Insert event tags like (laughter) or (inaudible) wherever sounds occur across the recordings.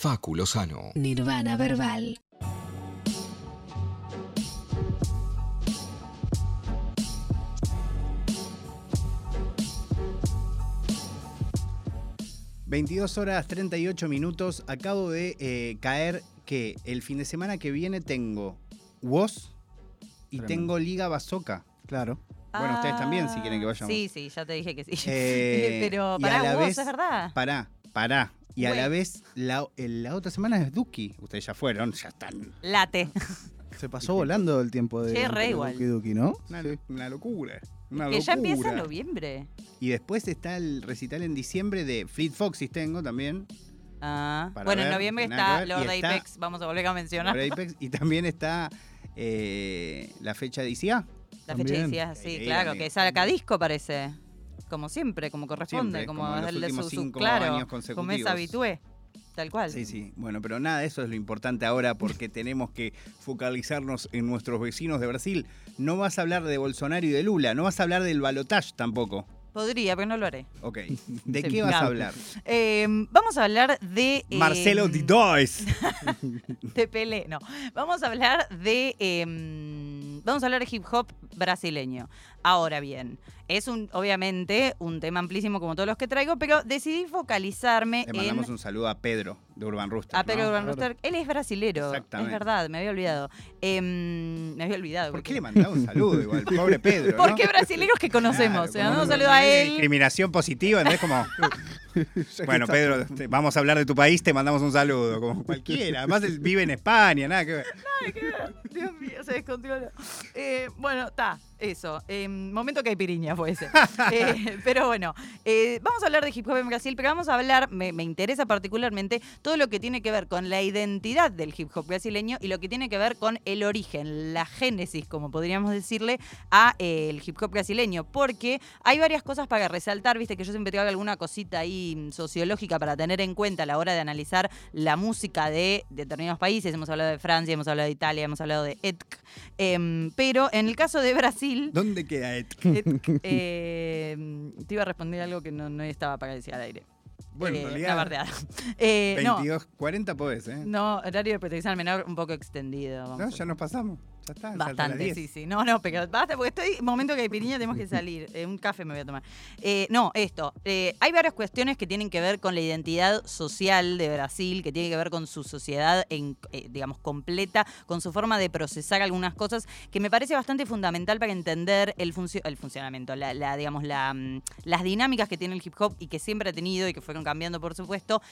Facu Lozano. Nirvana Verbal. ...22 horas 38 minutos... ...acabo de eh, caer que el fin de semana que viene tengo... ...WOS... ...y Tremendo. tengo Liga Basoca. Claro. Bueno, ustedes también, si quieren que vayamos. Sí, sí, ya te dije que sí. (laughs) Eh, Pero para vos, vez- ¿es verdad? Pará, pará. Y a Güey. la vez, la, el- la otra semana es Duki. Ustedes ya fueron, ya están. Late. Se pasó volando el tiempo de, Che, re de igual. Duki Duki, ¿no? Una, Sí. una locura. Una que ya empieza en locura. noviembre. Y después está el recital en diciembre de Fleet Foxes tengo también. Ah. Para Bueno, en ver, noviembre nada que está y está- Apex, vamos a volver a mencionar. por Apex, y también está eh, la fecha de ICA. La fecha También. decía, sí, que claro, amigo. que saca disco parece. Como siempre, como corresponde, Siempre, como, como últimos su, su- claro, como es habitué. Tal cual. Sí, sí. Bueno, pero nada, eso es lo importante ahora porque (laughs) tenemos que focalizarnos en nuestros vecinos de Brasil. No vas a hablar de Bolsonaro y de Lula, no vas a hablar del balotage tampoco. Podría, pero no lo haré. Ok. (laughs) ¿De qué vas a hablar? Eh, vamos a hablar de. eh, Marcelo Didois. (laughs) de Pelé, no. Vamos a hablar de. eh, vamos a hablar de hip hop brasileño. Ahora bien, es un, obviamente, un tema amplísimo como todos los que traigo, pero decidí focalizarme Le en. mandamos un saludo a Pedro de Urban Rooster. A Pedro ¿no? Urban Rooster. Él es brasilero. Exactamente. Es verdad, me había olvidado. Em, me había olvidado. ¿Por porque- qué le mandaba un saludo igual? (laughs) Pobre Pedro. ¿no? Porque brasileros que conocemos. Claro, Le mandamos un saludo no a él. Discriminación positiva, ¿entendés? Como, (laughs) bueno, Pedro, te- vamos a hablar de tu país, te mandamos un saludo, como cualquiera. Además, él vive en España, nada que ver. Dios mío, se descontrola. Eh, bueno, está, eso. Eh, momento caipiriña fue ese. (laughs) Eh, pero bueno, eh, vamos a hablar de hip hop en Brasil, pero vamos a hablar, me, me interesa particularmente, todo lo que tiene que ver con la identidad del hip hop brasileño y lo que tiene que ver con el origen, la génesis, como podríamos decirle, a eh, el hip hop brasileño. Porque hay varias cosas para resaltar, viste que yo siempre traigo alguna cosita ahí sociológica para tener en cuenta a la hora de analizar la música de determinados países. Hemos hablado de Francia, hemos hablado de Italia, hemos hablado de ETC. Em, pero en el caso de Brasil, ¿Dónde queda Ed? (laughs) ETC, em, te iba a responder algo que no, no estaba para decir al aire. Bueno, Eh, en realidad. Eh, no, 22, 40 podés, ¿eh? no, horario de protección al menor un poco extendido. vamos No, ya nos pasamos. Ya está. Bastante, 10. sí, sí. No, no, pero basta, porque estoy. Momento que hay piriña, tenemos que salir. Eh, un café me voy a tomar. Eh, no, esto. eh, hay varias cuestiones que tienen que ver con la identidad social de Brasil, que tiene que ver con su sociedad, en, digamos, completa, con su forma de procesar algunas cosas, que me parece bastante fundamental para entender el, funcio- el funcionamiento, la, la, digamos, la, mm, las dinámicas que tiene el hip hop y que siempre ha tenido y que fueron cambiando, por supuesto,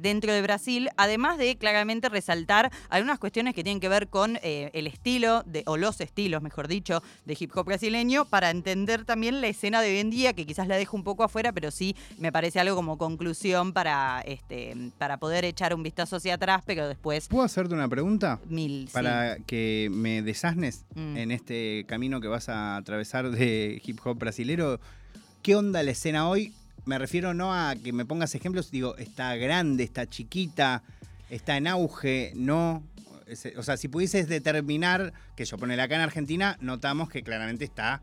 dentro de Brasil, además de claramente resaltar algunas cuestiones que tienen que ver con el estilo, de, o los estilos, mejor dicho, de hip hop brasileño, para entender también la escena de hoy en día, que quizás la dejo un poco afuera, pero sí me parece algo como conclusión para, este, para poder echar un vistazo hacia atrás, pero después ¿Puedo hacerte una pregunta? mil. sí. Para que me desasnes Mm. en este camino que vas a atravesar de hip hop brasilero. ¿Qué onda la escena hoy? Me refiero no a que me pongas ejemplos, digo, está grande, está chiquita, está en auge, no. O sea, si pudieses determinar, que yo ponele acá en Argentina, notamos que claramente está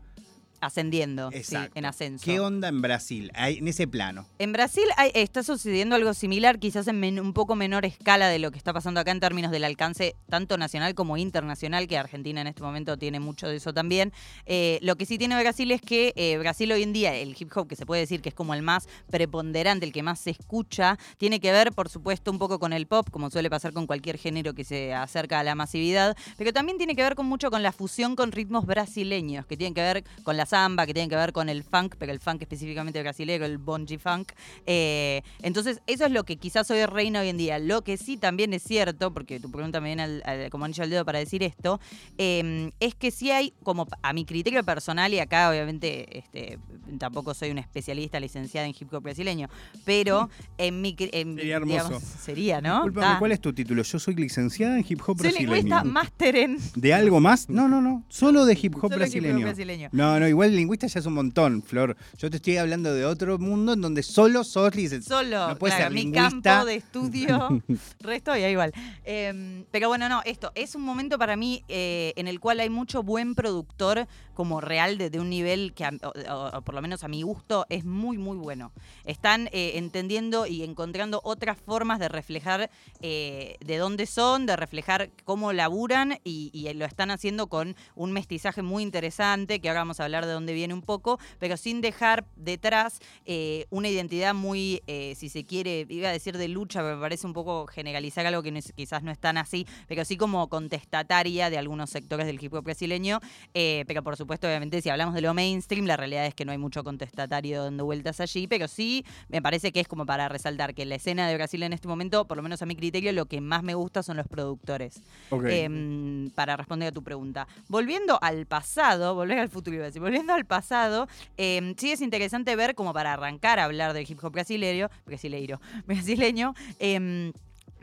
Ascendiendo, sí, en ascenso. ¿Qué onda en Brasil? Ahí, en ese plano. En Brasil hay- está sucediendo algo similar, quizás en men- un poco menor escala de lo que está pasando acá en términos del alcance tanto nacional como internacional, que Argentina en este momento tiene mucho de eso también. Eh, lo que sí tiene Brasil es que eh, Brasil hoy en día, el hip hop, que se puede decir que es como el más preponderante, el que más se escucha, tiene que ver, por supuesto, un poco con el pop, como suele pasar con cualquier género que se acerca a la masividad, pero también tiene que ver con mucho con la fusión con ritmos brasileños, que tienen que ver con la samba, que tienen que ver con el funk, pero el funk específicamente brasileño, el bonji funk. Eh, entonces, eso es lo que quizás hoy reina hoy en día. Lo que sí también es cierto, porque tu pregunta me viene al, al- como anillo al dedo para decir esto, eh, es que sí hay, como a mi criterio personal, y acá obviamente este, tampoco soy una especialista licenciada en hip hop brasileño, pero en mi... en- Sería hermoso. digamos, sería, ¿no? Disculpame. ¿cuál es tu título? Yo soy licenciada en hip hop Soy brasileño. lingüista máster en... ¿De algo más? No, no, no. Solo de hip hop Solo hip hop brasileño. brasileño. No, no, igual igual lingüista ya es un montón, Flor. Yo te estoy hablando de otro mundo en donde solo sos lic- Solo, No puede claro, ser mi lingüista. campo de estudio, (laughs) resto y ahí igual. Eh, pero bueno, no, esto es un momento para mí eh, en el cual hay mucho buen productor como real de, de un nivel que, por lo menos a mi gusto, es muy, muy bueno. Están eh, entendiendo y encontrando otras formas de reflejar eh, de dónde son, de reflejar cómo laburan y, lo están haciendo con un mestizaje muy interesante, que ahora vamos a hablar de dónde viene un poco, pero sin dejar detrás eh, una identidad muy, si se quiere, iba a decir de lucha, pero me parece un poco generalizar algo que quizás no es tan así, pero sí como contestataria de algunos sectores del hip hop brasileño. pero por supuesto, obviamente, si hablamos de lo mainstream, la realidad es que no hay mucho contestatario dando vueltas allí, pero sí me parece que es como para resaltar que la escena de Brasil en este momento, por lo menos a mi criterio, lo que más me gusta son los productores. Em, para responder a tu pregunta. Volviendo al pasado, volver al futuro, iba a decir, volviendo al pasado, em, sí es interesante ver como para arrancar a hablar del hip hop brasileño, brasileiro, (laughs) brasileño, em,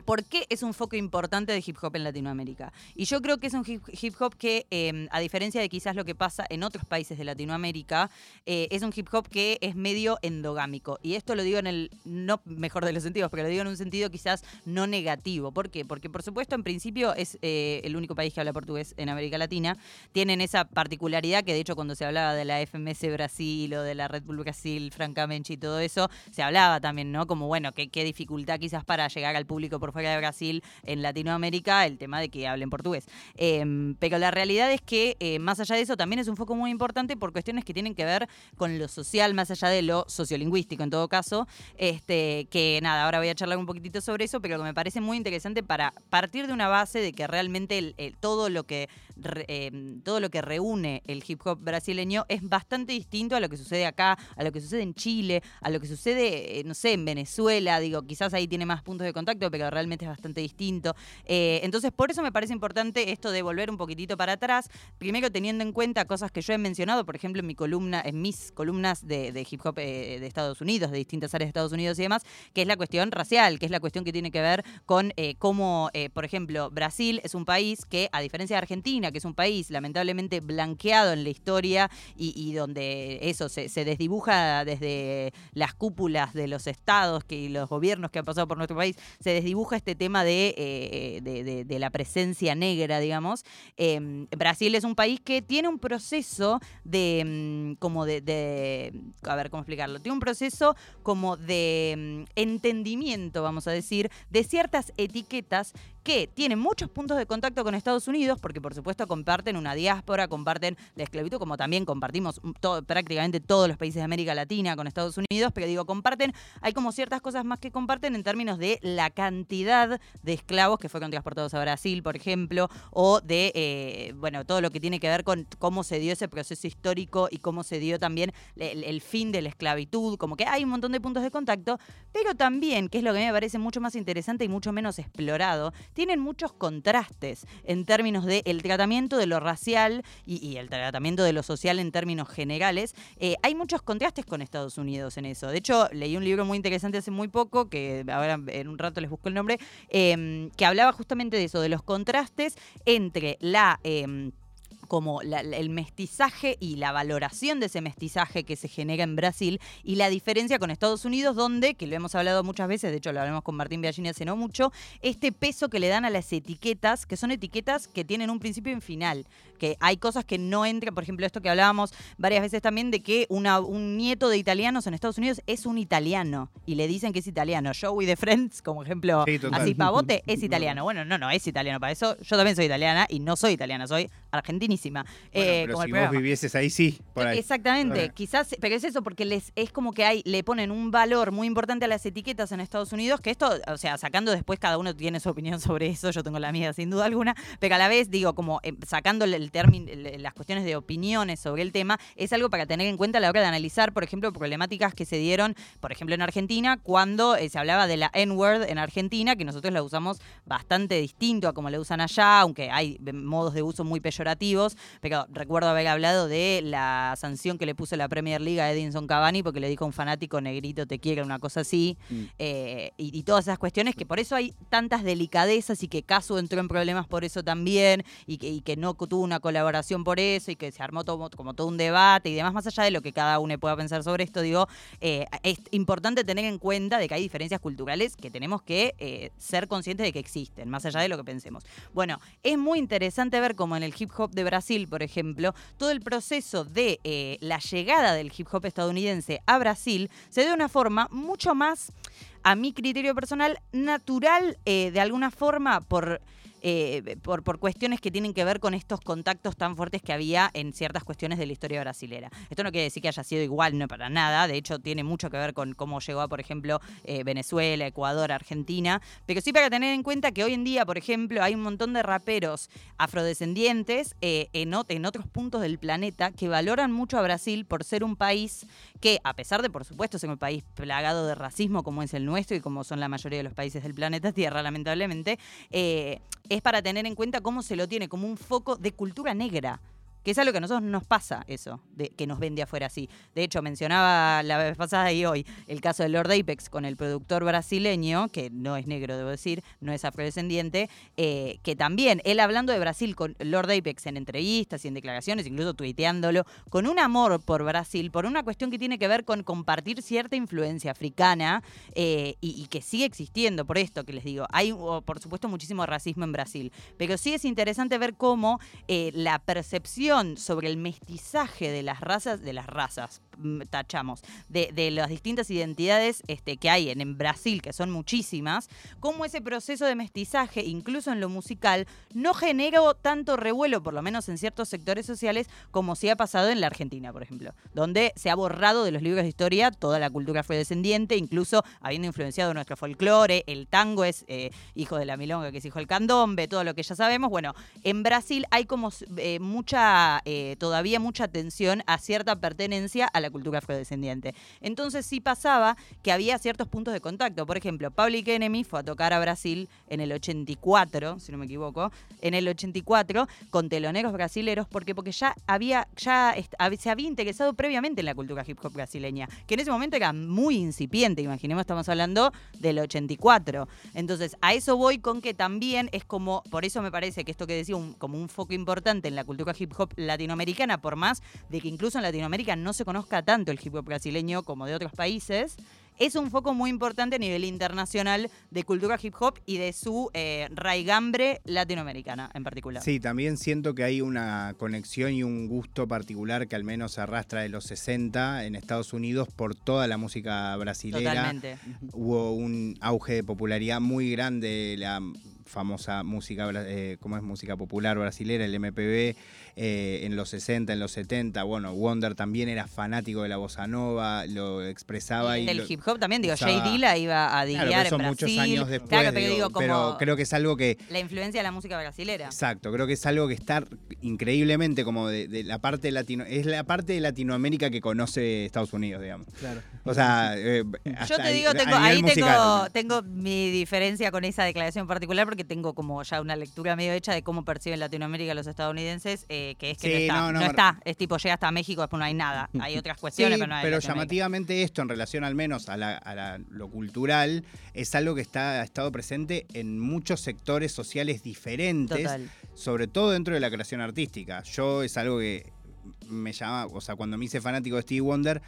¿Por qué es un foco importante de hip hop en Latinoamérica? Y yo creo que es un hip, hop que, em, a diferencia de quizás lo que pasa en otros países de Latinoamérica, eh, es un hip hop que es medio endogámico. Y esto lo digo en el no mejor de los sentidos, pero lo digo en un sentido quizás no negativo. ¿Por qué? Porque por supuesto en principio es eh, el único país que habla portugués en América Latina. Tienen esa particularidad que de hecho cuando se hablaba de la FMS Brasil o de la Red Bull Brasil, francamente y todo eso, se hablaba también, ¿no? Como bueno, qué, qué dificultad quizás para llegar al público por fuera de Brasil en Latinoamérica, el tema de que hablen portugués. Eh, pero la realidad es que eh, más allá de eso también es un foco muy importante por cuestiones que tienen que ver con lo social, más allá de lo sociolingüístico en todo caso. Este, que nada, ahora voy a charlar un poquitito sobre eso, pero que me parece muy interesante para partir de una base de que realmente el- todo lo que eh, todo lo que reúne el hip hop brasileño es bastante distinto a lo que sucede acá, a lo que sucede en Chile, a lo que sucede, eh, no sé, en Venezuela. Digo, quizás ahí tiene más puntos de contacto, pero realmente es bastante distinto. Eh, entonces, por eso me parece importante esto de volver un poquitito para atrás. Primero, teniendo en cuenta cosas que yo he mencionado, por ejemplo, en mi columna, en mis columnas de, hip hop eh, de Estados Unidos, de distintas áreas de Estados Unidos y demás, que es la cuestión racial, que es la cuestión que tiene que ver con cómo, por ejemplo, Brasil es un país que, a diferencia de Argentina, que es un país lamentablemente blanqueado en la historia y, donde eso se, desdibuja desde las cúpulas de los estados y los gobiernos que han pasado por nuestro país, se desdibuja este tema de, eh, de, la presencia negra, digamos. Eh, Brasil es un país que tiene un proceso de, mm, como de, a ver, ¿cómo explicarlo? Tiene un proceso como de mm, entendimiento, vamos a decir, de ciertas etiquetas que tienen muchos puntos de contacto con Estados Unidos, porque por supuesto comparten una diáspora, comparten la esclavitud, como también compartimos prácticamente todos los países de América Latina con Estados Unidos, pero digo, comparten, hay como ciertas cosas más que comparten en términos de la cantidad de esclavos que fueron transportados a Brasil, por ejemplo, o de, eh, bueno, todo lo que tiene que ver con cómo se dio ese proceso histórico y cómo se dio también el, el fin de la esclavitud, como que hay un montón de puntos de contacto, pero también, que es lo que me parece mucho más interesante y mucho menos explorado, tienen muchos contrastes en términos del tratamiento de lo racial y, y el tratamiento de lo social en términos generales. Eh, hay muchos contrastes con Estados Unidos en eso. De hecho, leí un libro muy interesante hace muy poco, que ahora en un rato les busco el nombre, eh, que hablaba justamente de eso, de los contrastes entre la... eh, como la- el mestizaje y la valoración de ese mestizaje que se genera en Brasil y la diferencia con Estados Unidos, donde, que lo hemos hablado muchas veces, de hecho lo hablamos con Martín Biagini hace no mucho, este peso que le dan a las etiquetas, que son etiquetas que tienen un principio y un final, que hay cosas que no entran, por ejemplo, esto que hablábamos varias veces también de que una- un nieto de italianos en Estados Unidos es un italiano y le dicen que es italiano. Joey de Friends, como ejemplo, Sí, así pavote, (laughs) es italiano. Bueno, no, no es italiano para eso. Yo también soy italiana y no soy italiana, soy argentinísima. Bueno, Eh, pero como si el vos programa. vivieses ahí, sí, por ahí. Exactamente, Ah. quizás, pero es eso, porque les es como que hay, le ponen un valor muy importante a las etiquetas en Estados Unidos, que esto, o sea, sacando después cada uno tiene su opinión (laughs) sobre eso, yo tengo la mía sin duda alguna, pero a la vez digo, como eh, sacando el, término, las cuestiones de opiniones sobre el tema, es algo para tener en cuenta a la hora de analizar, por ejemplo, problemáticas que se dieron, por ejemplo, en Argentina, cuando eh, se hablaba de la N-word en Argentina, que nosotros la usamos bastante distinto a como la usan allá, aunque hay modos de uso muy peyorativos peyorativos, pero recuerdo haber hablado de la sanción que le puso la Premier League a Edinson Cavani porque le dijo a un fanático negrito te quiere, una cosa así, Mm. eh, y, y todas esas cuestiones que por eso hay tantas delicadezas y que Casu entró en problemas por eso también, y que, y que no tuvo una colaboración por eso, y que se armó todo, como todo un debate y demás, más allá de lo que cada uno pueda pensar sobre esto, digo, eh, es importante tener en cuenta de que hay diferencias culturales que tenemos que eh, ser conscientes de que existen, más allá de lo que pensemos. Bueno, es muy interesante ver cómo en el hip hop de Brasil, por ejemplo, todo el proceso de eh, la llegada del hip hop estadounidense a Brasil se da de una forma mucho más, a mi criterio personal, natural eh, de alguna forma por eh, por, por cuestiones que tienen que ver con estos contactos tan fuertes que había en ciertas cuestiones de la historia brasilera. Esto no quiere decir que haya sido igual, no para nada, de hecho tiene mucho que ver con cómo llegó a, por ejemplo, eh, Venezuela, Ecuador, Argentina, pero sí para tener en cuenta que hoy en día, por ejemplo, hay un montón de raperos afrodescendientes eh, en, ot- en otros puntos del planeta que valoran mucho a Brasil por ser un país que, a pesar de, por supuesto, ser un país plagado de racismo como es el nuestro y como son la mayoría de los países del planeta Tierra, lamentablemente, es para tener en cuenta cómo se lo tiene como un foco de cultura negra. Que es algo que a nosotros nos pasa eso, de, que nos ven de afuera así. De hecho, mencionaba la vez pasada y hoy el caso de Lord Apex con el productor brasileño, que no es negro, debo decir, no es afrodescendiente, eh, que también él hablando de Brasil con Lord Apex en entrevistas y en declaraciones, incluso tuiteándolo, con un amor por Brasil, por una cuestión que tiene que ver con compartir cierta influencia africana eh, y, que sigue existiendo, por esto que les digo. Hay, por supuesto, muchísimo racismo en Brasil, pero sí es interesante ver cómo eh, la percepción sobre el mestizaje de las razas, de las razas, tachamos, de, las distintas identidades este, que hay en, Brasil, que son muchísimas, cómo ese proceso de mestizaje, incluso en lo musical, no generó tanto revuelo, por lo menos en ciertos sectores sociales, como sí ha pasado en la Argentina, por ejemplo, donde se ha borrado de los libros de historia toda la cultura afrodescendiente, incluso habiendo influenciado nuestro folclore, el tango es eh, hijo de la milonga, que es hijo del candombe, todo lo que ya sabemos. Bueno, en Brasil hay como eh, mucha, eh, todavía mucha atención a cierta pertenencia a la cultura afrodescendiente. Entonces sí pasaba que había ciertos puntos de contacto. Por ejemplo, Public Enemy fue a tocar a Brasil en el 84, si no me equivoco, en el 84 con teloneros brasileros, porque porque ya había ya se había interesado previamente en la cultura hip hop brasileña, que en ese momento era muy incipiente, imaginemos estamos hablando del 84. Entonces, a eso voy con que también es como, por eso me parece que esto que decía, como un foco importante en la cultura hip hop latinoamericana, por más de que incluso en Latinoamérica no se conozca tanto el hip hop brasileño como de otros países, es un foco muy importante a nivel internacional de cultura hip hop y de su eh, raigambre latinoamericana en particular. Sí, también siento que hay una conexión y un gusto particular que al menos arrastra de los 60 en Estados Unidos por toda la música brasilera. Totalmente. Hubo un auge de popularidad muy grande de la famosa música, eh, ¿cómo es? Música popular brasilera, el MPB, eh, en los 60, en los 70. Bueno, Wonder también era fanático de la bossa nova, lo expresaba. Y Y, del lo- hip hop también, digo, usaba- Jay Dilla iba a Claro, diguear pero en Brasil. muchos años después. claro, pero digo, digo, como pero creo que es algo que la influencia de la música brasilera. Exacto, creo que es algo que está increíblemente como de, de la parte latino, es la parte de Latinoamérica que conoce Estados Unidos, digamos. Claro. O sea, eh, Yo te digo, a tengo, ahí tengo, musical. tengo mi diferencia con esa declaración particular porque tengo como ya una lectura medio hecha de cómo perciben Latinoamérica los estadounidenses, eh, que es que no, está, no, no, no, me- está, es tipo llega hasta México, después no hay nada, (laughs) hay otras Sí, cuestiones, pero no hay pero llamativamente esto en relación al menos a, la- a la- lo cultural es algo que está, ha estado presente en muchos sectores sociales diferentes, Total. sobre todo dentro de la creación artística. Yo es algo que me llama, o sea, cuando me hice fanático de Stevie Wonder,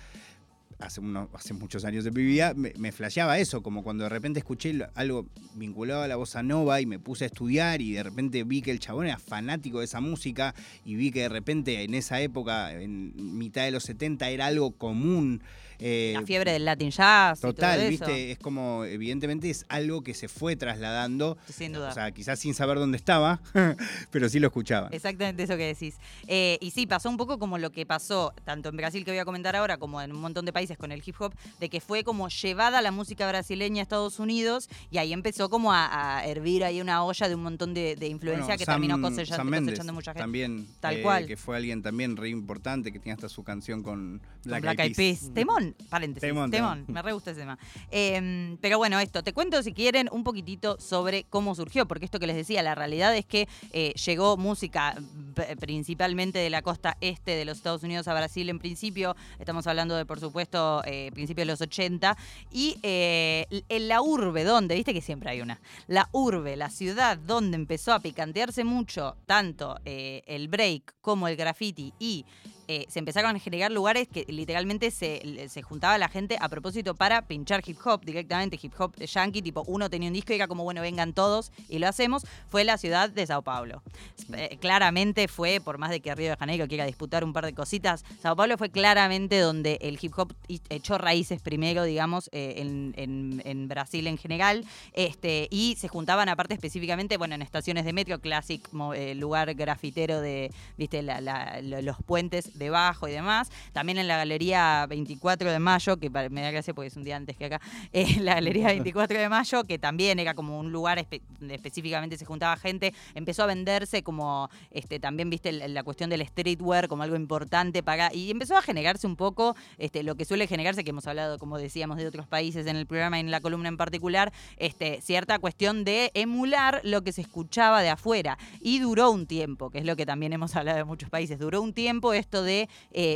hace, unos, hace muchos años de mi vida, me, me flasheaba eso, como cuando de repente escuché algo vinculado a la bossa nova y me puse a estudiar y de repente vi que el chabón era fanático de esa música y vi que de repente en esa época, en mitad de los 70, era algo común. eh, La fiebre del Latin Jazz. y todo Total, eso. viste, es como, evidentemente es algo que se fue trasladando, Sin duda. o sea, quizás sin saber dónde estaba, (laughs) pero sí lo escuchaba. Exactamente eso que decís. Eh, y sí, pasó un poco como lo que pasó tanto en Brasil que voy a comentar ahora como en un montón de países con el hip hop, de que fue como llevada la música brasileña a Estados Unidos y ahí empezó como a, a hervir ahí una olla de un montón de, de influencia Bueno, que Sam- terminó cosechando, Mendes cosechando mucha gente. También, Tal eh, cual. que fue alguien también re importante, que tiene hasta su canción con Black, Black Eyed Peas. Temón, paréntesis. Temón, Temón, temón. me re gusta ese tema. Eh, pero bueno, esto, te cuento si quieren un poquitito sobre cómo surgió, porque esto que les decía, la realidad es que eh, llegó música principalmente de la costa este de los Estados Unidos a Brasil en principio, estamos hablando de, por supuesto, eh, principios de los 80, y eh, en la urbe, donde, viste que siempre hay una, la urbe, la ciudad donde empezó a picantearse mucho tanto eh, el break como el graffiti y eh, se empezaron a generar lugares que literalmente se, se juntaba la gente a propósito para pinchar hip hop directamente, hip hop yankee, tipo uno tenía un disco y era como, bueno, vengan todos y lo hacemos, fue la ciudad de Sao Paulo. Eh, claramente fue, por más de que Río de Janeiro quiera disputar un par de cositas, Sao Paulo fue claramente donde el hip hop echó raíces primero, digamos, eh, en, en- en Brasil en general, este, y se juntaban aparte específicamente, bueno, en estaciones de metro, Classic, lugar grafitero de, viste, la- la- lo- los puentes debajo y demás. También en la Galería 24 de Mayo, que me da gracia porque es un día antes que acá, (laughs) eh, la Galería (laughs) 24 de Mayo, que también era como un lugar espe- donde específicamente se juntaba gente, empezó a venderse como, este, también, viste, la, la cuestión del streetwear como algo importante para, y empezó a generarse un poco este, lo que suele generarse, que hemos hablado, como decíamos, de otros países en el programa y en la columna en particular, este, cierta cuestión de emular lo que se escuchaba de afuera. Y duró un tiempo, que es lo que también hemos hablado de muchos países, duró un tiempo esto de, eh,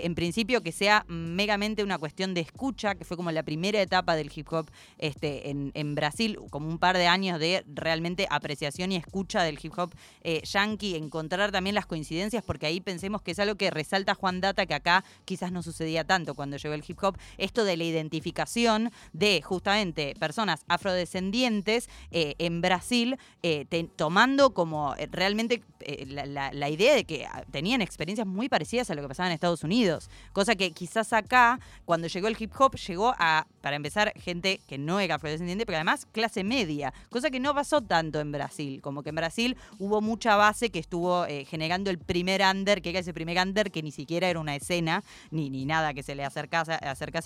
en principio, que sea megamente una cuestión de escucha, que fue como la primera etapa del hip hop este, en, Brasil, como un par de años de realmente apreciación y escucha del hip hop eh, yankee, encontrar también las coincidencias, porque ahí pensemos que es algo que resalta Juan Data, que acá quizás no sucedía tanto cuando llegó el hip hop, esto de la identificación de justamente personas afrodescendientes eh, en Brasil, eh, tomando como realmente la, la- la idea de que ah, tenían experiencias muy parecidas a lo que pasaba en Estados Unidos, cosa que quizás acá, cuando llegó el hip hop, llegó a, para empezar, gente que no era afrodescendiente, pero además clase media, cosa que no pasó tanto en Brasil, como que en Brasil hubo mucha base que estuvo eh, generando el primer under, que era ese primer under que ni siquiera era una escena, ni, ni nada que se le acercase,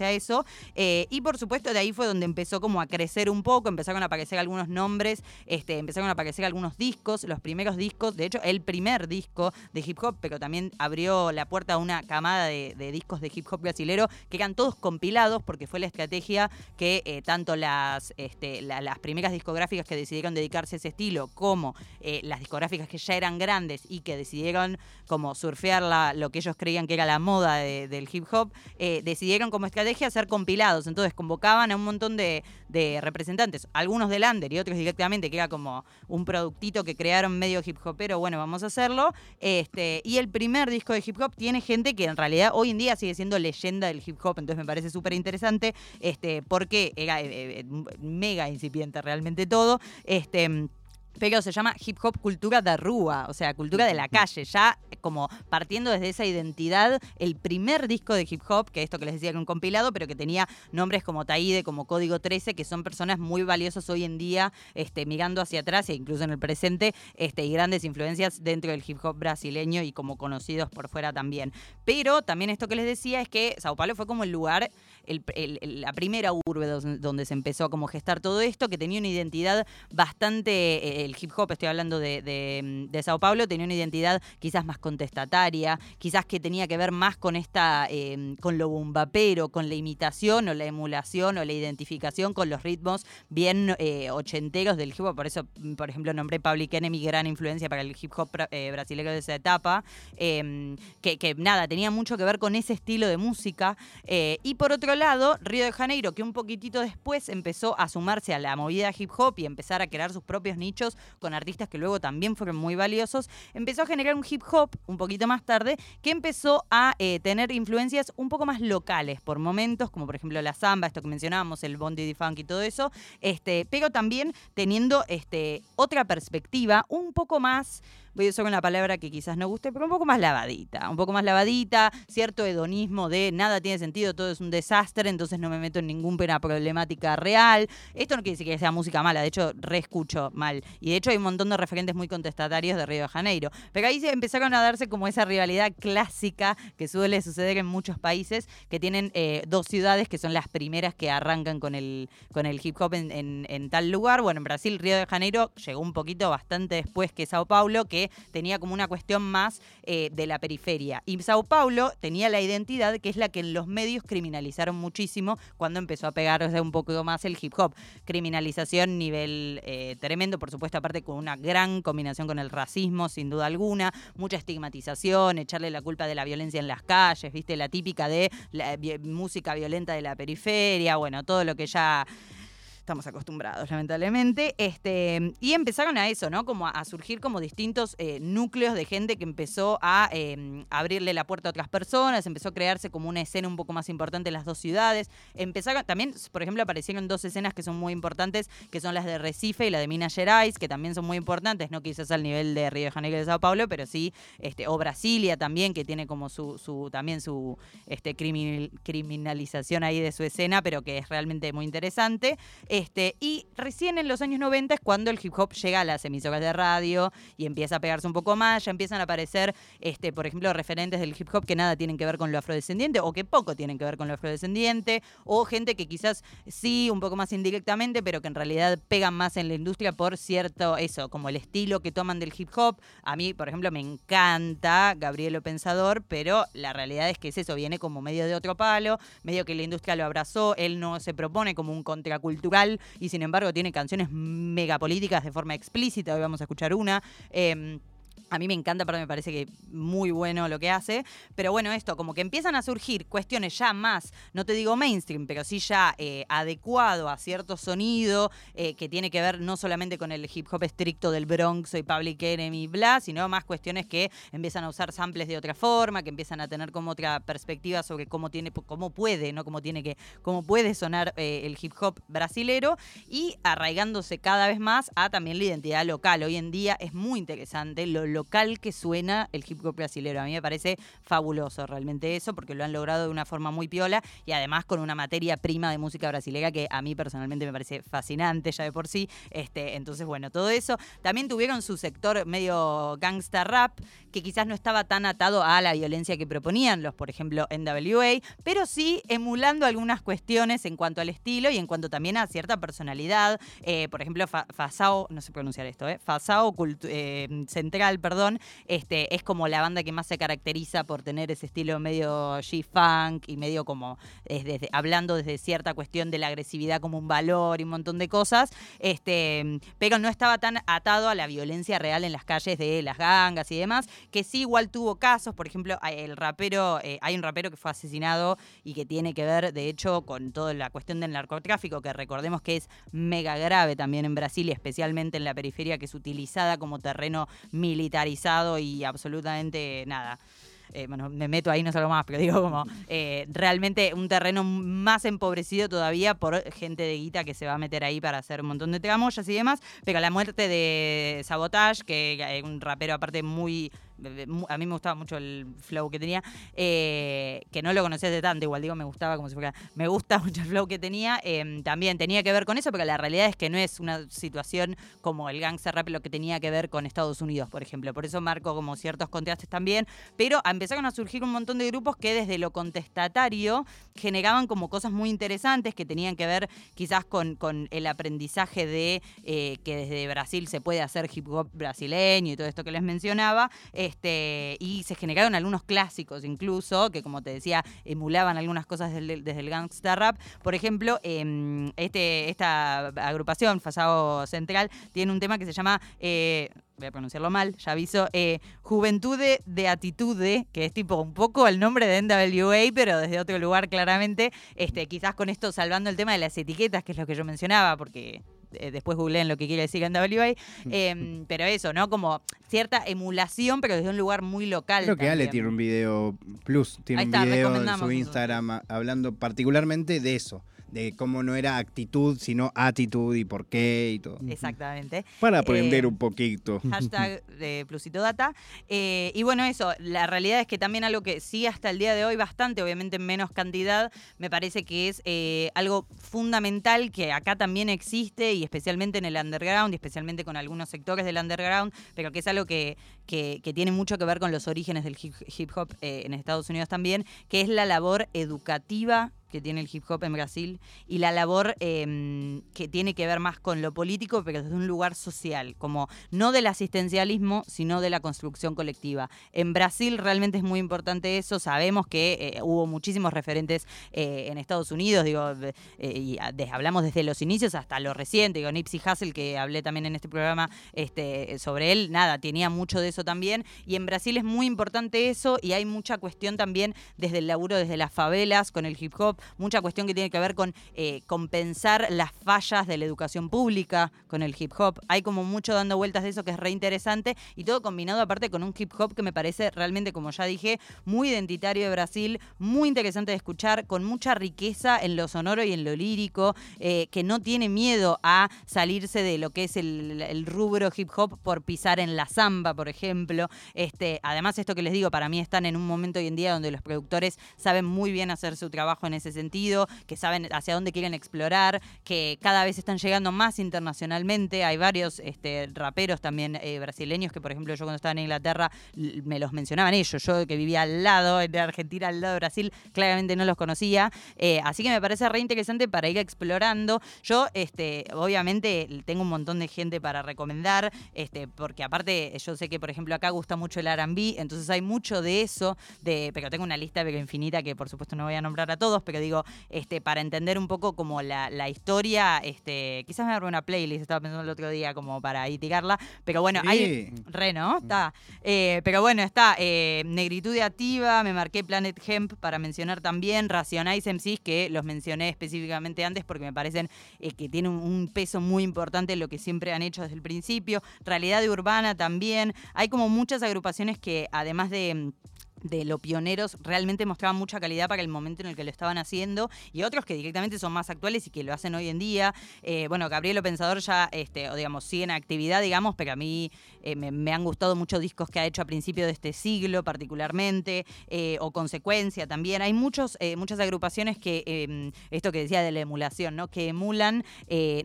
a eso. Eh, y por supuesto de ahí fue donde empezó como a crecer un poco, empezaron a aparecer algunos nombres, este, empezaron a aparecer algunos discos, los primeros discos, de hecho el primer disco de hip hop, pero también abrió la puerta a una camada de, discos de hip hop brasilero que eran todos compilados porque fue la estrategia que eh, tanto las, este, la- las primeras discográficas que decidieron dedicarse a ese estilo como eh, las discográficas que ya eran grandes y que decidieron como surfear lo que ellos creían que era la moda de- del hip hop, eh, decidieron como estrategia hacer compilados. Entonces convocaban a un montón de, de representantes, algunos del under y otros directamente, que era como un productito que crearon medio hip hopero, bueno, vamos a hacerlo. Este, y el primer disco de hip hop tiene gente que en realidad hoy en día sigue siendo leyenda del hip hop, entonces me parece súper interesante, este, porque era eh, eh, mega incipiente realmente todo. Este, pero se llama hip hop cultura da rúa, o sea, cultura de la calle, ya como partiendo desde esa identidad, el primer disco de hip hop, que esto que les decía que un compilado, pero que tenía nombres como Taide, como Código 13, que son personas muy valiosas hoy en día, este, mirando hacia atrás e incluso en el presente, este, y grandes influencias dentro del hip hop brasileño y como conocidos por fuera también. Pero también esto que les decía es que Sao Paulo fue como el lugar, la primera urbe donde se empezó a como gestar todo esto, que tenía una identidad bastante, eh, el hip hop, estoy hablando de, de, de Sao Paulo, tenía una identidad quizás más contestataria, quizás que tenía que ver más con esta, eh, con lo bombapero, con la imitación o la emulación o la identificación con los ritmos bien eh, ochenteros del hip hop, por eso, mm, por ejemplo, nombré Public Enemy, gran influencia para el hip hop eh, brasileño de esa etapa, eh, que, que nada, tenía mucho que ver con ese estilo de música. y por otro lado, Río de Janeiro, que un poquitito después empezó a sumarse a la movida hip hop y empezar a crear sus propios nichos con artistas que luego también fueron muy valiosos, empezó a generar un hip hop un poquito más tarde que empezó a eh, tener influencias un poco más locales por momentos, como por ejemplo la samba, esto que mencionábamos, el bondi de funk y todo eso, este, pero también teniendo este, otra perspectiva un poco más voy a usar una palabra que quizás no guste, pero un poco más lavadita, un poco más lavadita, cierto hedonismo de nada tiene sentido, todo es un desastre, entonces no me meto en ninguna problemática real. Esto no quiere decir que sea música mala, de hecho, reescucho mal. Y de hecho hay un montón de referentes muy contestatarios de Río de Janeiro. Pero ahí se empezaron a darse como esa rivalidad clásica que suele suceder en muchos países que tienen eh, dos ciudades que son las primeras que arrancan con el, con el hip hop en, en tal lugar. Bueno, en Brasil, Río de Janeiro llegó un poquito bastante después que Sao Paulo, que tenía como una cuestión más eh, de la periferia. Y Sao Paulo tenía la identidad que es la que en los medios criminalizaron muchísimo cuando empezó a pegarse un poco más el hip hop. Criminalización nivel eh, tremendo, por supuesto, aparte con una gran combinación con el racismo, sin duda alguna, mucha estigmatización, echarle la culpa de la violencia en las calles, viste, la típica de la música violenta de la periferia, bueno, todo lo que ya estamos acostumbrados, lamentablemente. Este, y empezaron a eso, ¿no? Como a, surgir como distintos eh, núcleos de gente que empezó a em, abrirle la puerta a otras personas, empezó a crearse como una escena un poco más importante en las dos ciudades. Empezaron, también, por ejemplo, aparecieron dos escenas que son muy importantes, que son las de Recife y la de Minas Gerais, que también son muy importantes, no quizás al nivel de Río de Janeiro y de Sao Paulo, pero sí, este, o Brasilia también, que tiene como su, su también su este, criminalización ahí de su escena, pero que es realmente muy interesante. Este, y recién en los años 90 es cuando el hip hop llega a las emisoras de radio y empieza a pegarse un poco más, ya empiezan a aparecer, este, por ejemplo, referentes del hip hop que nada tienen que ver con lo afrodescendiente o que poco tienen que ver con lo afrodescendiente, o gente que quizás sí, un poco más indirectamente, pero que en realidad pegan más en la industria por cierto, eso, como el estilo que toman del hip hop. A mí, por ejemplo, me encanta Gabrielo Pensador, pero la realidad es que es eso, viene como medio de otro palo, medio que la industria lo abrazó, él no se propone como un contracultural y sin embargo tiene canciones megapolíticas de forma explícita. Hoy vamos a escuchar una. Em, a mí me encanta, pero me parece que muy bueno lo que hace. Pero bueno, esto, como que empiezan a surgir cuestiones ya más, no te digo mainstream, pero sí ya eh, adecuado a cierto sonido eh, que tiene que ver no solamente con el hip hop estricto del Bronx y Public Enemy, bla, sino más cuestiones que empiezan a usar samples de otra forma, que empiezan a tener como otra perspectiva sobre cómo tiene, cómo puede, no cómo tiene que, cómo puede sonar eh, el hip hop brasilero y arraigándose cada vez más a también la identidad local. Hoy en día es muy interesante lo local que suena el hip hop brasilero. A mí me parece fabuloso realmente eso, porque lo han logrado de una forma muy piola y además con una materia prima de música brasilera que a mí personalmente me parece fascinante ya de por sí. Este, entonces, bueno, todo eso. También tuvieron su sector medio gangsta rap, que quizás no estaba tan atado a la violencia que proponían los, por ejemplo, NWA, pero sí emulando algunas cuestiones en cuanto al estilo y en cuanto también a cierta personalidad. Eh, por ejemplo, Fasao, no sé pronunciar esto, ¿eh? Fasao eh, Central, perdón, este, es como la banda que más se caracteriza por tener ese estilo medio G-Funk y medio como desde, hablando desde cierta cuestión de la agresividad como un valor y un montón de cosas, este, pero no estaba tan atado a la violencia real en las calles de las gangas y demás, que sí igual tuvo casos, por ejemplo, el rapero, eh, hay un rapero que fue asesinado y que tiene que ver, de hecho, con toda la cuestión del narcotráfico, que recordemos que es mega grave también en Brasil y especialmente en la periferia, que es utilizada como terreno militar y absolutamente nada. Eh, bueno, me meto ahí, no salgo más, pero digo como eh, realmente un terreno más empobrecido todavía por gente de guita que se va a meter ahí para hacer un montón de tramoyas y demás. Pero la muerte de Sabotage, que es un rapero aparte muy a mí me gustaba mucho el flow que tenía, eh, que no lo conocía de tanto, igual digo, me gustaba como si fuera, me gusta (laughs) mucho el flow que tenía, em, también tenía que ver con eso, porque la realidad es que no es una situación como el gangster rap lo que tenía que ver con Estados Unidos, por ejemplo, por eso marco como ciertos contrastes también, pero empezaron a surgir un montón de grupos que desde lo contestatario generaban como cosas muy interesantes que tenían que ver quizás con, el aprendizaje de eh, que desde Brasil se puede hacer hip hop brasileño y todo esto que les mencionaba. Este, y se generaron algunos clásicos incluso, que como te decía, emulaban algunas cosas desde, el gangsta rap. Por ejemplo, em, este, esta agrupación, Fasado Central, tiene un tema que se llama... Eh, voy a pronunciarlo mal, ya aviso, eh, Juventude de Atitude, que es tipo un poco el nombre de NWA, pero desde otro lugar claramente, este, quizás con esto salvando el tema de las etiquetas, que es lo que yo mencionaba, porque eh, después googleen lo que quiere decir NWA, eh, pero eso, ¿no? Como cierta emulación, pero desde un lugar muy local. Creo que Ale tiene un video plus, tiene un video en su Instagram hablando particularmente de eso de cómo no era actitud, sino actitud y por qué y todo. Exactamente. Para aprender Eh, un poquito. Hashtag (laughs) de Plusito Data. Eh, y bueno, eso, la realidad es que también algo que sí hasta el día de hoy bastante, obviamente en menos cantidad, me parece que es eh, algo fundamental que acá también existe y especialmente en el underground y especialmente con algunos sectores del underground, pero que es algo que, que- que tiene mucho que ver con los orígenes del hip, hip hop eh, en Estados Unidos también, que es la labor educativa que tiene el hip hop en Brasil y la labor eh, que tiene que ver más con lo político, pero desde un lugar social, como no del asistencialismo, sino de la construcción colectiva. En Brasil realmente es muy importante eso, sabemos que eh, hubo muchísimos referentes eh, en Estados Unidos, digo, eh, y hablamos desde los inicios hasta lo reciente, digo, Nipsey Hussle, que hablé también en este programa este, sobre él, nada, tenía mucho de eso también, y en Brasil es muy importante eso, y hay mucha cuestión también desde el laburo, desde las favelas, con el hip hop, mucha cuestión que tiene que ver con eh, compensar las fallas de la educación pública con el hip hop. Hay como mucho dando vueltas de eso que es re interesante y todo combinado aparte con un hip hop que me parece realmente, como ya dije, muy identitario de Brasil, muy interesante de escuchar, con mucha riqueza en lo sonoro y en lo lírico, eh, que no tiene miedo a salirse de lo que es el, el rubro hip hop por pisar en la samba, por ejemplo. Este, además, esto que les digo, para mí están en un momento hoy en día donde los productores saben muy bien hacer su trabajo en ese sentido, que saben hacia dónde quieren explorar, que cada vez están llegando más internacionalmente. Hay varios este, raperos también eh, brasileños que, por ejemplo, yo cuando estaba en Inglaterra me los mencionaban ellos. Yo que vivía al lado, en Argentina, al lado de Brasil, claramente no los conocía. Eh, así que me parece re interesante para ir explorando. Yo, este, obviamente, tengo un montón de gente para recomendar, este, porque aparte yo sé que, por ejemplo, acá gusta mucho el R&B, entonces hay mucho de eso, de, pero tengo una lista pero infinita que por supuesto no voy a nombrar a todos, pero digo, este, para entender un poco como la, la historia, este, quizás me arme una playlist, estaba pensando el otro día como para itigarla, pero bueno, hay... Sí. Re, ¿no? Está. Eh, pero bueno, está eh, Negritud Activa, me marqué Planet Hemp para mencionar también, Racionalize MCs, que los mencioné específicamente antes porque me parecen eh, que tienen un, peso muy importante en lo que siempre han hecho desde el principio. Realidad de Urbana también. Hay como muchas agrupaciones que además de... de lo pioneros realmente mostraban mucha calidad para el momento en el que lo estaban haciendo y otros que directamente son más actuales y que lo hacen hoy en día. Eh, bueno, Gabrielo Pensador ya, este, o digamos, sigue en actividad, digamos, pero a mí eh, me, me han gustado muchos discos que ha hecho a principio de este siglo particularmente, eh, o Consecuencia también. Hay muchos, eh, muchas agrupaciones que, eh, esto que decía de la emulación, ¿no? Que emulan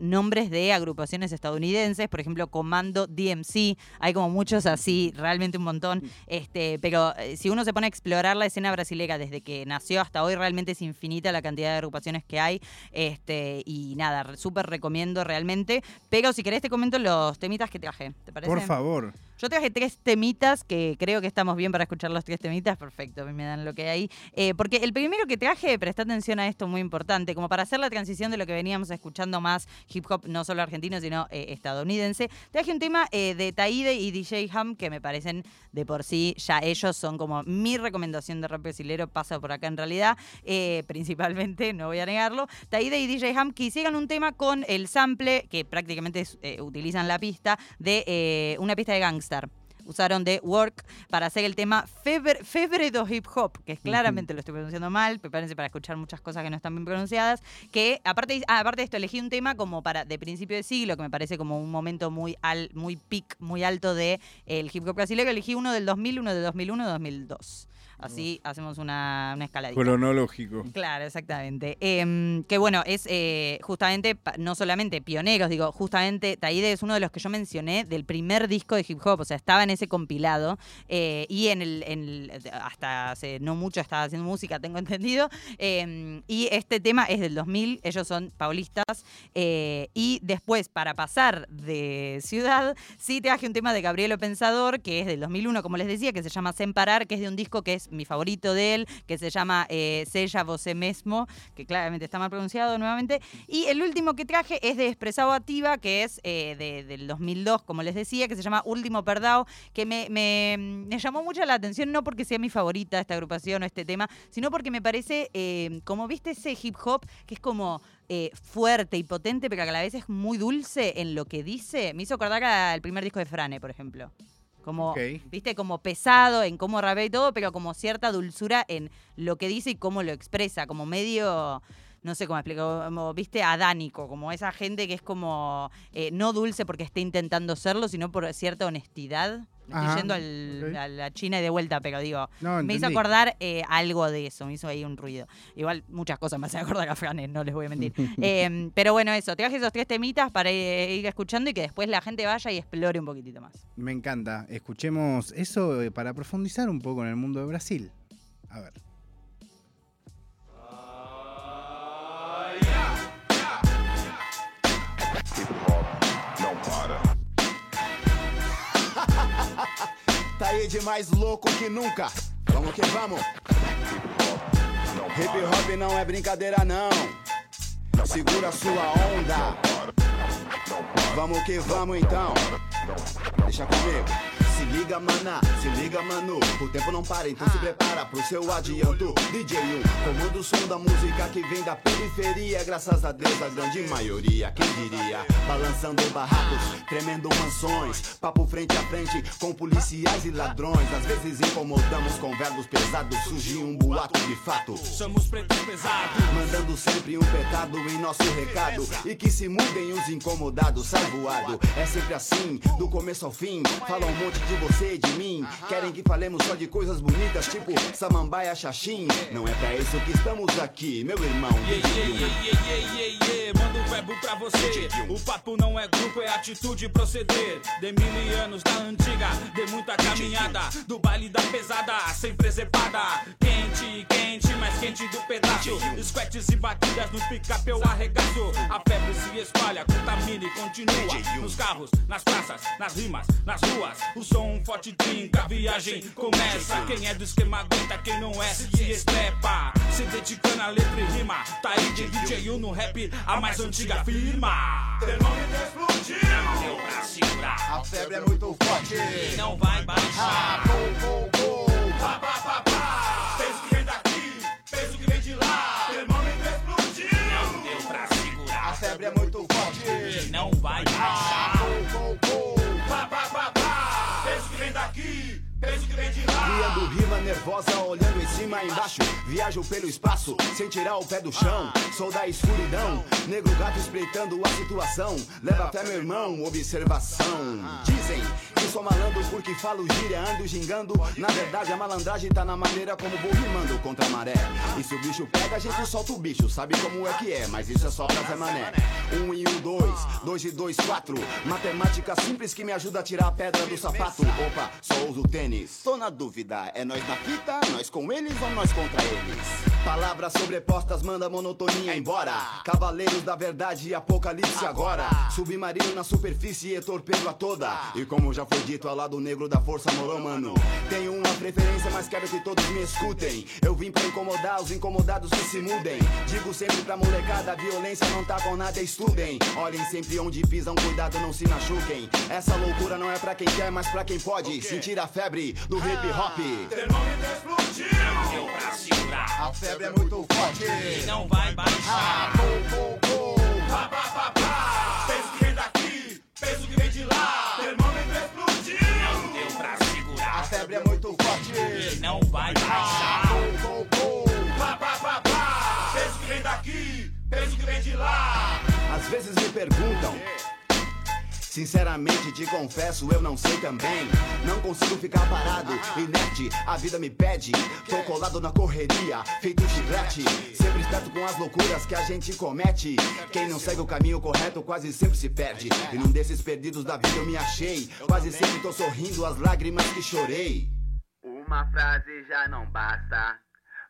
nombres de agrupaciones estadounidenses, por ejemplo, Comando DMC, hay como muchos así, realmente un montón, este, pero si uno se pone a explorar la escena brasilera desde que nació hasta hoy, realmente es infinita la cantidad de agrupaciones que hay, este, y nada, súper recomiendo realmente, pero si querés te comento los temitas que traje, ¿te parece? Por favor. Yo traje tres temitas que creo que estamos bien para escuchar los tres temitas. Perfecto, me dan lo que hay. Eh, porque el primero que traje, presta atención a esto muy importante, como para hacer la transición de lo que veníamos escuchando más hip hop, no solo argentino, sino eh, estadounidense. Traje un tema eh, de Taide y DJ Ham que me parecen de por sí, ya ellos son como mi recomendación de rap brasilero, pasa por acá en realidad, eh, principalmente, no voy a negarlo. Taide y DJ Ham que hicieron un tema con el sample, que prácticamente eh, utilizan la pista, de una pista de Usaron de Work para hacer el tema Febre, do Hip Hop, que es claramente lo estoy pronunciando mal, prepárense para escuchar muchas cosas que no están bien pronunciadas, que aparte, ah, aparte de esto elegí un tema como para de principio de siglo, que me parece como un momento muy al, muy peak, muy alto de el hip hop brasileño, elegí uno del 2000, uno del 2001, 2002. Así hacemos una, una escaladita. Cronológico. Claro, exactamente. Em, que bueno, es eh, justamente, no solamente pioneros, digo, justamente Taide es uno de los que yo mencioné del primer disco de hip hop, o sea, estaba en ese compilado eh, y en el, en el- hasta hace no mucho estaba haciendo música, tengo (laughs) entendido. Em, y este tema es del 2000, ellos son paulistas. eh, y después, para pasar de ciudad, sí traje un tema de Gabrielo Pensador, que es del 2001, como les decía, que se llama Semparar, que es de un disco que es mi favorito de él, que se llama eh, Sella Você Mesmo, que claramente está mal pronunciado nuevamente. Y el último que traje es de Expresado Activa, que es eh, de- del 2002, como les decía, que se llama Último Perdao, que me, llamó mucho la atención, no porque sea mi favorita esta agrupación o este tema, sino porque me parece, eh, como viste ese hip hop, que es como fuerte y potente, pero que a la vez es muy dulce en lo que dice, me hizo acordar al primer disco de Frane, por ejemplo. Como, viste, como pesado en cómo rapea y todo, pero como cierta dulzura en lo que dice y cómo lo expresa, como medio no sé cómo explico, como, viste, adánico, como esa gente que es como eh, no dulce porque esté intentando serlo, sino por cierta honestidad. Me Ajá, Estoy yendo al- a la China y de vuelta, pero digo, No, me hizo acordar eh, algo de eso, me hizo ahí un ruido. Igual muchas cosas me hacen acordar a Franes, no les voy a mentir. (laughs) Eh, pero bueno, eso, traje esos tres temitas para ir, ir escuchando y que después la gente vaya y explore un poquitito más. Me encanta. Escuchemos eso eh, para profundizar un poco en el mundo de Brasil. A ver. De mais louco que nunca. Vamos que vamos. Hip hop não é brincadeira não. Segura sua onda. Vamos que vamos então. Deixa comigo. Se liga, maná, se liga, mano. O tempo não para, então se prepara pro seu adianto. DJ 1, comanda o som da música que vem da periferia. Graças a Deus, a grande maioria, quem diria? Balançando barracos, tremendo mansões. Papo frente a frente com policiais e ladrões. Às vezes incomodamos com verbos pesados. Surge um boato de fato. Somos pretos pesados. Mandando sempre um petado em nosso recado E que se mudem os incomodados, sai voado É sempre assim, do começo ao fim Falam um monte de você e de mim Querem que falemos só de coisas bonitas Tipo samambaia, xaxim Não é pra isso que estamos aqui, meu irmão Yeah, yeah, yeah, yeah, yeah, yeah. Manda um verbo pra você. O papo não é grupo, é atitude e proceder. De mil anos da antiga, de muita caminhada. Do baile da pesada, sem presepada. Quente, quente, mais quente do pedaço. Squats e batidas no picape eu arregaço. A febre se espalha, contamina e continua. Nos carros, nas praças, nas rimas, nas ruas. O som forte trinca, a viagem começa. Quem é do esquema aguenta, quem não é se estrepa. Se dedicando a letra e rima. Tá aí de DJ no rap, a mais antiga firma. Termômetro explodiu. Deu pra segurar. A febre é muito forte E não vai baixar. Cima e embaixo. Viajo pelo espaço, sem tirar o pé do chão. Sou da escuridão, negro gato espreitando a situação. Leva até meu irmão, observação. Dizem sou malandro porque falo gíria, ando gingando. Na verdade, a malandragem tá na maneira como vou rimando contra a maré. E se o bicho pega, a gente solta o bicho, sabe como é que é, mas isso é só pra Zé Mané. Um e um, dois, dois e dois, quatro. Matemática simples que me ajuda a tirar a pedra do sapato. Opa, só uso tênis. Tô na dúvida, é nós na fita, nós com eles ou nós contra eles? Palavras sobrepostas, manda monotonia embora. Cavaleiros da verdade apocalipse agora. Submarino na superfície e torpedo a toda. E como já foi dito, ao lado negro da força morou, mano. Tenho uma preferência, mas quero que todos me escutem. Eu vim pra incomodar os incomodados que se mudem. Digo sempre pra molecada, a violência não tá com nada, estudem. Olhem sempre onde pisam, cuidado, não se machuquem. Essa loucura não é pra quem quer, mas pra quem pode. Sentir a febre do hip hop. Termômetro explodiu. Deu pra segurar. A febre é muito forte. E não vai baixar. Pá, pá, pá, pá. Peso que vem daqui, peso que vem de lá. Febre é muito forte. E não vai baixar. Pá, pá, pá, pá. Peso que vem daqui, peso que vem de lá. Às vezes me perguntam. Sinceramente te confesso, eu não sei também. Não consigo ficar parado, inerte, a vida me pede. Tô colado na correria, feito chiclete. Sempre esperto com as loucuras que a gente comete. Quem não segue o caminho correto quase sempre se perde. E num desses perdidos da vida eu me achei. Quase sempre tô sorrindo as lágrimas que chorei. Uma frase já não basta.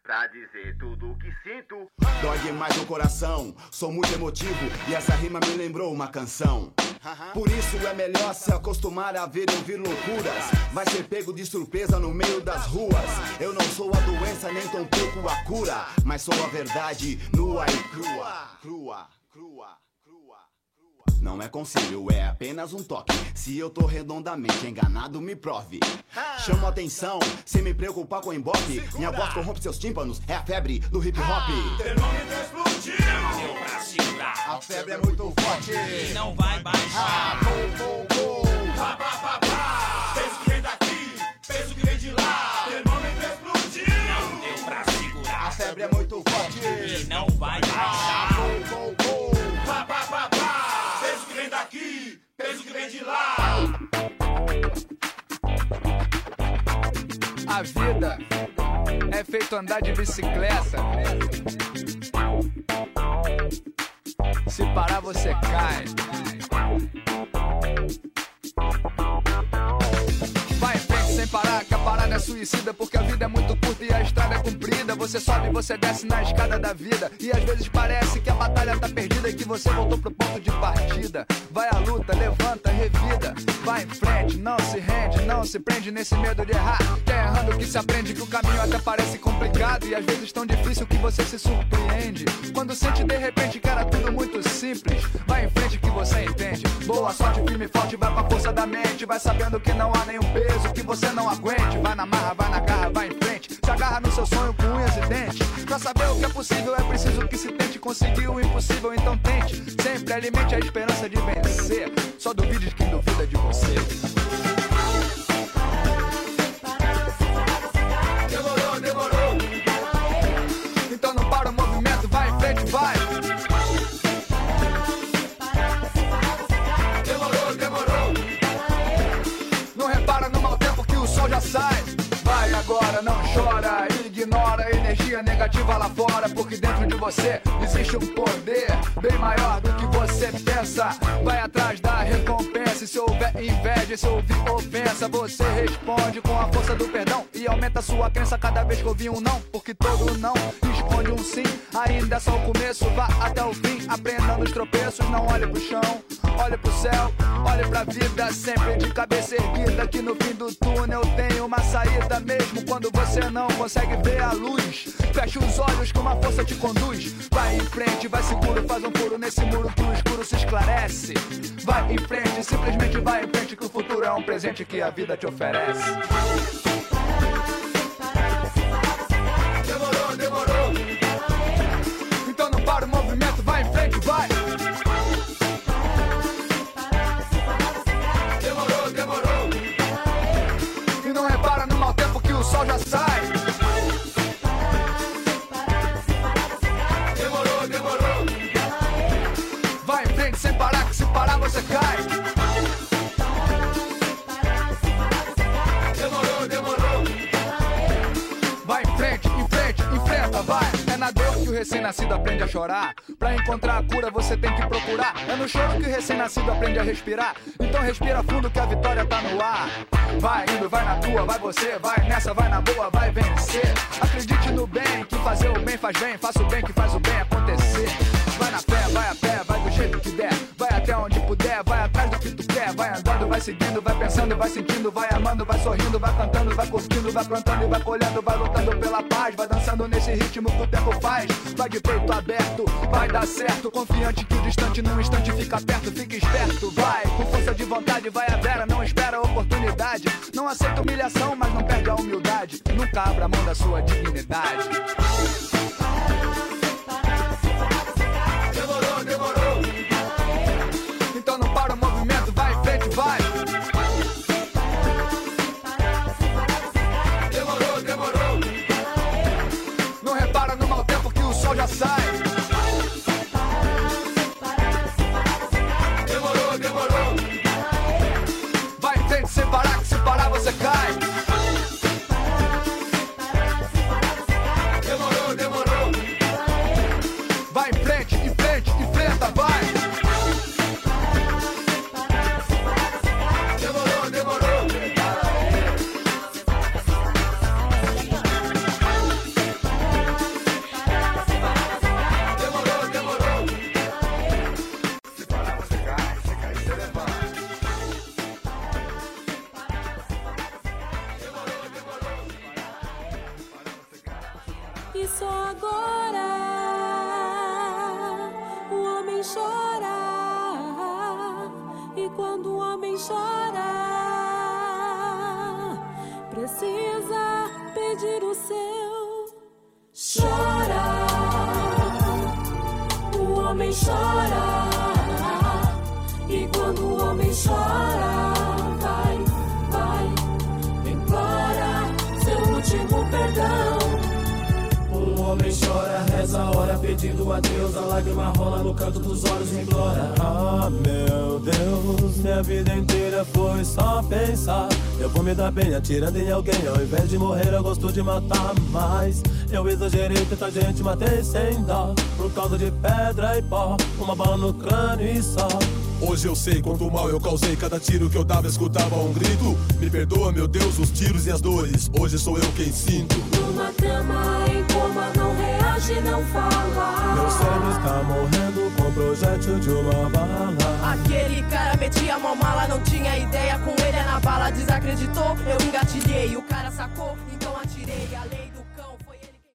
Pra dizer tudo o que sinto. Dói demais no coração, sou muito emotivo e essa rima me lembrou uma canção. Por isso é melhor se acostumar a ver e ouvir loucuras. Vai ser pego de surpresa no meio das ruas. Eu não sou a doença, nem tampouco a cura. Mas sou a verdade nua e. Crua, crua, crua. Não é conselho, é apenas um toque. Se eu tô redondamente enganado, me prove. Chamo atenção, sem me preocupar com o emboque. Minha voz corrompe seus tímpanos, é a febre do hip hop. Termômetro explodiu. Deu pra segurar. A febre é muito forte. E não vai baixar. Pá, pá, pá, pá. Peso que vem daqui, peso que vem de lá. Termômetro explodiu. Não deu pra A segurar. febre é muito forte. E não vai baixar. Que vem de lá. A vida é feito andar de bicicleta. Se parar, você cai. Vai em frente sem parar, que a parada é suicida, porque a vida é muito curta e a estrada. Você sobe, você desce na escada da vida. E às vezes parece que a batalha tá perdida e que você voltou pro ponto de partida. Vai à luta, levanta, revida. Vai em frente, não se rende, não se prende nesse medo de errar. Que é errando que se aprende que o caminho até parece complicado. E às vezes tão difícil que você se surpreende. Quando sente de repente que era tudo muito simples. Vai em frente que você entende. Boa sorte, firme e forte, vai pra força da mente. Vai sabendo que não há nenhum peso que você não aguente. Vai na marra, vai na garra, vai em frente. Agarra no seu sonho com unhas e dentes. Pra saber o que é possível, é preciso que se tente. Conseguir o impossível, então tente. Sempre alimente a esperança de vencer. Só duvide de quem duvida de você. Energia negativa lá fora, porque dentro de você existe um poder bem maior do que você pensa. Vai atrás da recompensa, e se houver inveja, e se ouvir ofensa, você responde com a força do perdão e aumenta sua crença cada vez que ouvir um não, porque todo não esconde um sim. Ainda é só o começo, vá até o fim, aprenda nos tropeços, não olhe pro chão, olhe pro céu, olhe pra vida, sempre de cabeça erguida, que no fim do túnel tem uma saída, mesmo quando você não consegue ver a luz. Feche os olhos que uma força te conduz. Vai em frente, vai seguro, faz um furo nesse muro que o escuro se esclarece. Vai em frente, simplesmente vai em frente, que o futuro é um presente que a vida te oferece. Recém-nascido aprende a chorar. Pra encontrar a cura você tem que procurar. É no choro que o recém-nascido aprende a respirar. Então respira fundo que a vitória tá no ar. Vai indo, vai na tua, vai você, vai nessa, vai na boa, vai vencer. Acredite no bem, que fazer o bem faz bem, faça o bem que faz o bem acontecer. Vai na fé, vai a pé, vai do jeito que der, vai até onde puder, vai atrás do que tu vai andando, vai seguindo, vai pensando, vai sentindo, vai amando, vai sorrindo, vai cantando, vai curtindo, vai plantando e vai colhendo, vai lutando pela paz, vai dançando nesse ritmo que o tempo faz, vai de peito aberto, vai dar certo, confiante que o distante num instante fica perto, fica esperto, vai, com força de vontade, vai a vera, não espera a oportunidade, não aceita humilhação, mas não perde a humildade, nunca abra mão da sua dignidade. Homem chora, pedindo a Deus. A lágrima rola no canto dos olhos e implora. Ah, meu Deus, minha vida inteira foi só pensar Eu vou me dar bem atirando em alguém. Ao invés de morrer, eu gosto de matar mais. Eu exagerei, tanta gente matei sem dó. Por causa de pedra e pó. Uma bala no crânio e só. Hoje eu sei quanto mal eu causei. Cada tiro que eu dava escutava um grito. Me perdoa, meu Deus, os tiros e as dores. Hoje sou eu quem sinto. Numa cama em coma, não não fala. Meu cérebro está morrendo com o projétil de uma bala. Aquele cara metia mó mala, não tinha ideia. Com ele é na bala, desacreditou. Eu engatilhei, o.